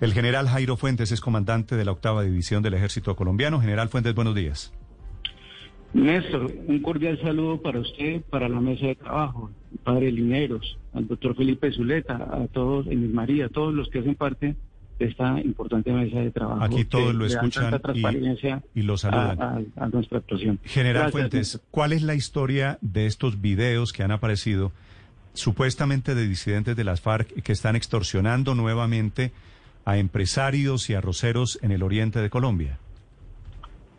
El general Jairo Fuentes es comandante de la octava división del ejército colombiano. General Fuentes, buenos días. Néstor, un cordial saludo para usted, para la mesa de trabajo, padre Lineros, al doctor Felipe Zuleta, a todos, Emil María, a todos los que hacen parte de esta importante mesa de trabajo. Aquí todos lo escuchan y, lo saludan. A, nuestra actuación. General Fuentes, ¿cuál es la historia de estos videos que han aparecido supuestamente de disidentes de las FARC que están extorsionando nuevamente a empresarios y arroceros en el oriente de Colombia?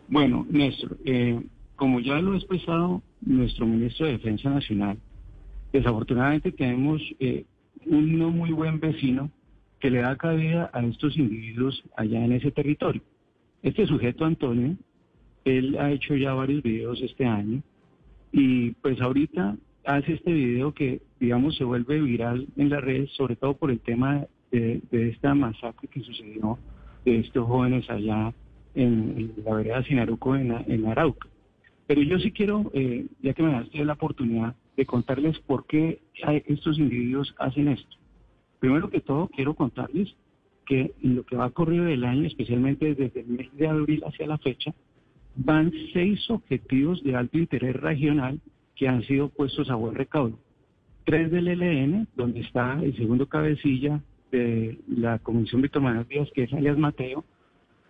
Bueno, Néstor, eh, como ya lo ha expresado nuestro ministro de Defensa Nacional, desafortunadamente tenemos eh, un no muy buen vecino que le da cabida a estos individuos allá en ese territorio. Este sujeto, Antonio, él ha hecho ya varios videos este año y pues ahorita hace este video que, digamos, se vuelve viral en las redes, sobre todo por el tema de, esta masacre que sucedió de estos jóvenes allá en, la vereda Sinaruco en, en, Arauca. Pero yo sí quiero, eh, ya que me das la oportunidad de contarles por qué estos individuos hacen esto. Primero que todo, quiero contarles que en lo que va corrido del año, especialmente desde el mes de abril hacia la fecha, van seis objetivos de alto interés regional que han sido puestos a buen recaudo. Tres del ELN, donde está el segundo cabecilla de la Comisión Víctor Manuel Díaz, que es alias Mateo,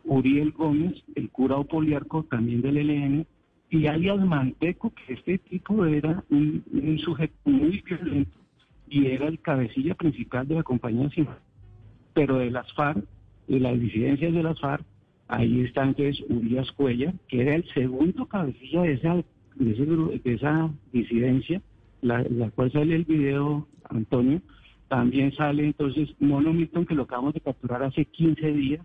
Uriel Gómez, el cura Poliarco, también del ELN, y alias Manteco, que este tipo era un, sujeto muy violento y era el cabecilla principal de la compañía CIMA. Pero de las FARC, de las disidencias de las FARC, ahí está entonces Urias Cuella, que era el segundo cabecilla de esa, de, esa disidencia, la, la cual sale el video, Antonio, también sale entonces Mono Milton, que lo acabamos de capturar hace 15 días.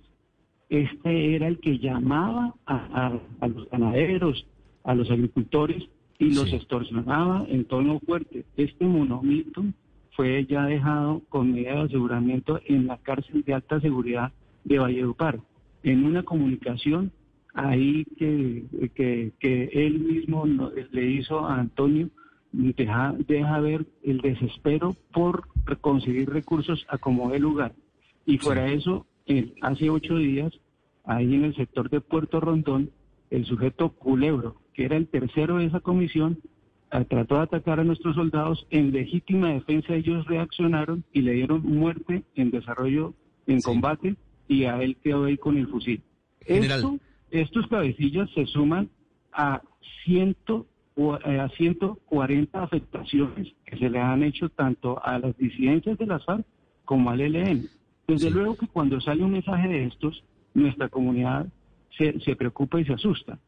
Este era el que llamaba a, los ganaderos, a los agricultores y los extorsionaba en tono fuerte. Este Mono Milton fue ya dejado con medida de aseguramiento en la cárcel de alta seguridad de Valledupar. En una comunicación ahí que, que, que él mismo le hizo a Antonio, deja, deja ver el desespero por conseguir recursos a como de lugar. Y fuera de eso, hace ocho días, ahí en el sector de Puerto Rondón, el sujeto Culebro, que era el tercero de esa comisión, trató de atacar a nuestros soldados. En legítima defensa ellos reaccionaron y le dieron muerte en desarrollo, en combate, y a él quedó ahí con el fusil. estos cabecillas se suman a ciento a 140 afectaciones que se le han hecho tanto a las disidencias de las FARC como al ELN. Desde luego que cuando sale un mensaje de estos, nuestra comunidad se, se, preocupa y se asusta.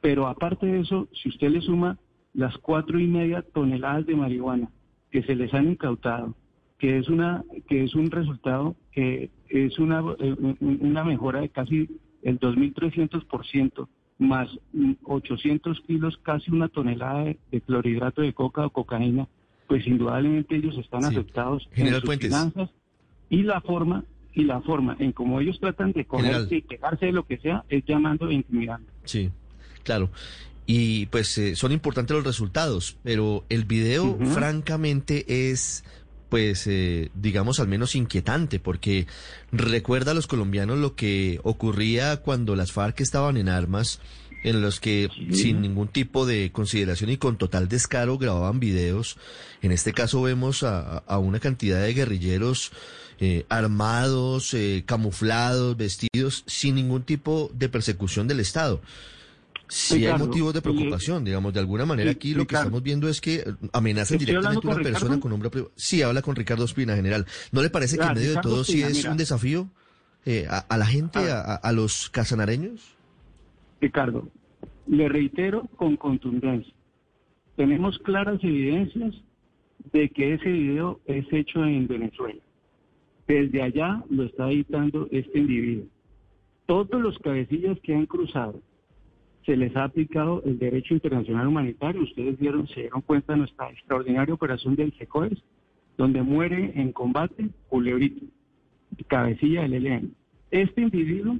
Pero aparte de eso, si usted le suma las cuatro y media toneladas de marihuana que se les han incautado, que es una que es un resultado que es una, eh, una mejora de casi el 2.300% más 800 kilos, casi una tonelada de, clorhidrato de coca o cocaína, pues indudablemente ellos están afectados en sus finanzas. Y la forma y la forma en como ellos tratan de cogerse y quejarse de lo que sea es llamando e intimidando. Sí, claro. Y pues eh, son importantes los resultados, pero el video francamente es pues eh, digamos al menos inquietante, porque recuerda a los colombianos lo que ocurría cuando las FARC estaban en armas, en los que sin ningún tipo de consideración y con total descaro grababan videos. En este caso vemos a, una cantidad de guerrilleros eh, armados, eh, camuflados, vestidos, sin ningún tipo de persecución del Estado. Sí hay motivos de preocupación, digamos, de alguna manera aquí lo que estamos viendo es que amenazan directamente a una persona con nombre Sí, habla con Ricardo Espina, general. ¿No le parece que en medio de todo sí es un desafío eh, a, la gente, a, los casanareños? Ricardo, le reitero con contundencia, tenemos claras evidencias de que ese video es hecho en Venezuela. Desde allá lo está editando este individuo. Todos los cabecillas que han cruzado se les ha aplicado el derecho internacional humanitario. Ustedes vieron, se dieron cuenta de nuestra extraordinaria operación del SECOES, donde muere en combate Culebrito, cabecilla del ELN. Este individuo,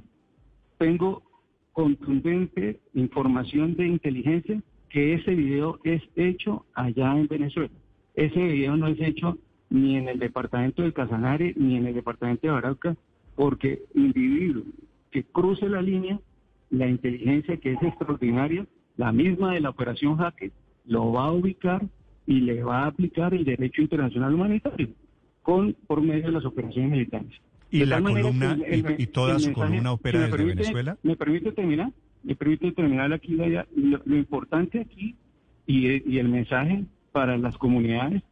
tengo contundente información de inteligencia que ese video es hecho allá en Venezuela. Ese video no es hecho ni en el departamento del Casanare ni en el departamento de Arauca, porque individuo que cruce la línea la inteligencia que es extraordinaria, la misma de la operación Jaque, lo va a ubicar y le va a aplicar el derecho internacional humanitario con por medio de las operaciones militares. ¿Y la columna y, toda su columna opera desde Venezuela? ¿Me permite terminar? ¿Me permite terminar aquí? Lo, lo importante aquí y, y el mensaje para las comunidades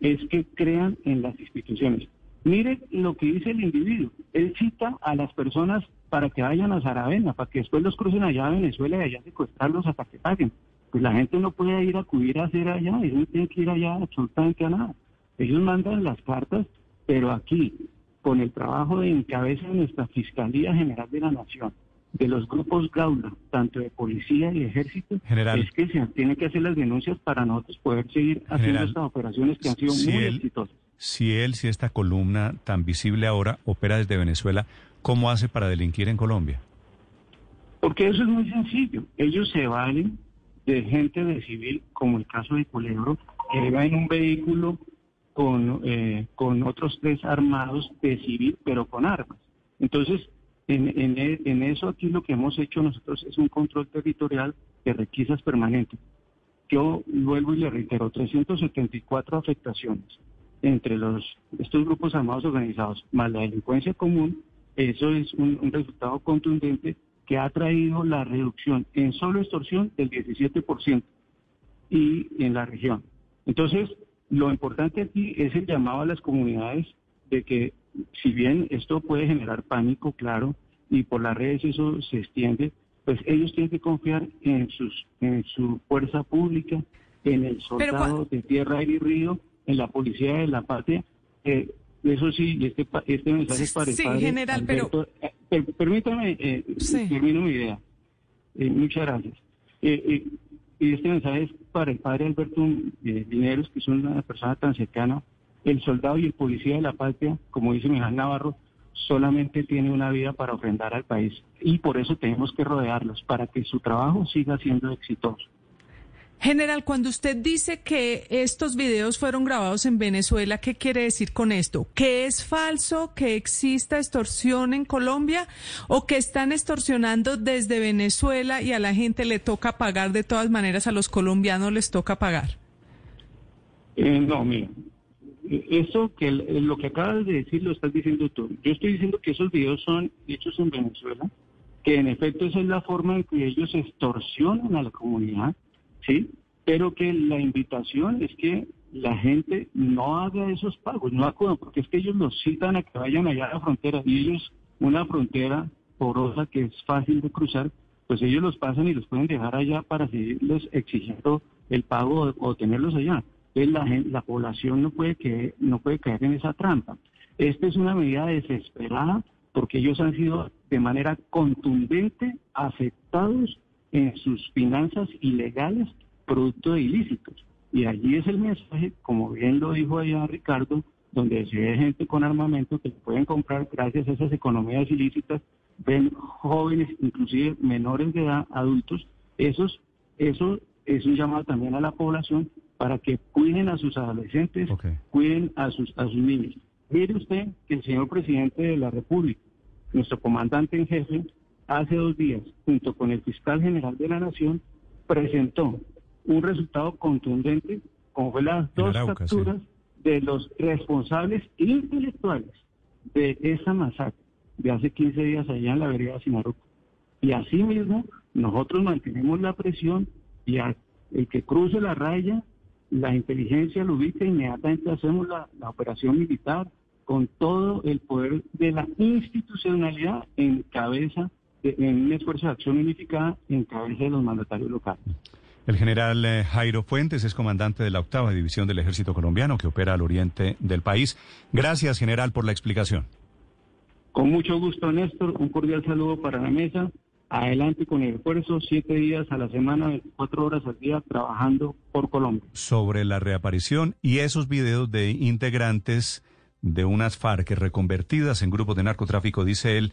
es que crean en las instituciones. Mire lo que dice el individuo. Él cita a las personas para que vayan a Saravena, para que después los crucen allá a Venezuela y allá secuestrarlos hasta que paguen. Pues la gente no puede ir a acudir a hacer allá, ellos no tienen que ir allá absolutamente a nada. Ellos mandan las cartas, pero aquí, con el trabajo de encabeza de nuestra Fiscalía General de la Nación, de los grupos Gaula, tanto de policía y ejército, es que se tienen que hacer las denuncias para nosotros poder seguir haciendo estas operaciones que han sido muy exitosas. Si él, si esta columna tan visible ahora opera desde Venezuela, ¿cómo hace para delinquir en Colombia? Porque eso es muy sencillo. Ellos se valen de gente de civil, como el caso de Culebro, que va en un vehículo con, eh, con otros tres armados de civil, pero con armas. Entonces, en, en, en, eso aquí lo que hemos hecho nosotros es un control territorial de requisas permanentes. Yo vuelvo y le reitero, 374 afectaciones entre los estos grupos armados organizados más la delincuencia común eso es un, resultado contundente que ha traído la reducción en solo extorsión del 17% y en la región. Entonces, lo importante aquí es el llamado a las comunidades de que si bien esto puede generar pánico, claro, y por las redes eso se extiende, pues ellos tienen que confiar en sus en su fuerza pública, en el soldado de tierra, aire y río, en la policía de la patria, eh, eso sí, este, este mensaje es para el sí, general, pero... Eh, permítame, eh, termino mi idea. Eh, muchas gracias. Eh, y este mensaje es para el padre Alberto Dineros, que es una persona tan cercana. El soldado y el policía de la patria, como dice Miguel Navarro, solamente tiene una vida para ofrendar al país. Y por eso tenemos que rodearlos, para que su trabajo siga siendo exitoso. General, cuando usted dice que estos videos fueron grabados en Venezuela, ¿qué quiere decir con esto? ¿Que es falso que exista extorsión en Colombia o que están extorsionando desde Venezuela y a la gente le toca pagar de todas maneras, a los colombianos les toca pagar? Eh, no, mira, eso que lo que acabas de decir lo estás diciendo tú. Yo estoy diciendo que esos videos son hechos en Venezuela, que en efecto esa es la forma en que ellos extorsionan a la comunidad ¿sí? Pero que la invitación es que la gente no haga esos pagos, no acudan, porque es que ellos los citan a que vayan allá a la frontera y ellos, una frontera porosa que es fácil de cruzar, pues ellos los pasan y los pueden dejar allá para seguirles exigiendo el pago o, tenerlos allá. Entonces la, la población no puede, que, no puede caer en esa trampa. Esta es una medida desesperada porque ellos han sido de manera contundente afectados en sus finanzas ilegales producto de ilícitos. Y allí es el mensaje, como bien lo dijo allá Ricardo, donde se ve gente con armamento que pueden comprar gracias a esas economías ilícitas, ven jóvenes, inclusive menores de edad, adultos, esos, eso es un llamado también a la población para que cuiden a sus adolescentes, cuiden a sus, a sus niños. Mire usted que el señor presidente de la República, nuestro comandante en jefe, hace dos días, junto con el fiscal general de la Nación, presentó un resultado contundente, como fue las dos capturas de los responsables intelectuales de esa masacre de hace 15 días allá en la vereda Sinaruco. Y asimismo, nosotros mantenemos la presión y el que cruce la raya, la inteligencia lo ubica, inmediatamente hacemos la operación militar con todo el poder de la institucionalidad en cabeza en un esfuerzo de acción unificada en cabeza de los mandatarios locales. El general eh, Jairo Fuentes es comandante de la octava división del ejército colombiano que opera al oriente del país. Gracias, general, por la explicación. Con mucho gusto, Néstor. Un cordial saludo para la mesa. Adelante con el esfuerzo, siete días a la semana, cuatro horas al día, trabajando por Colombia. Sobre la reaparición y esos videos de integrantes de unas FARC reconvertidas en grupos de narcotráfico, dice él,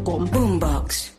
Boombox.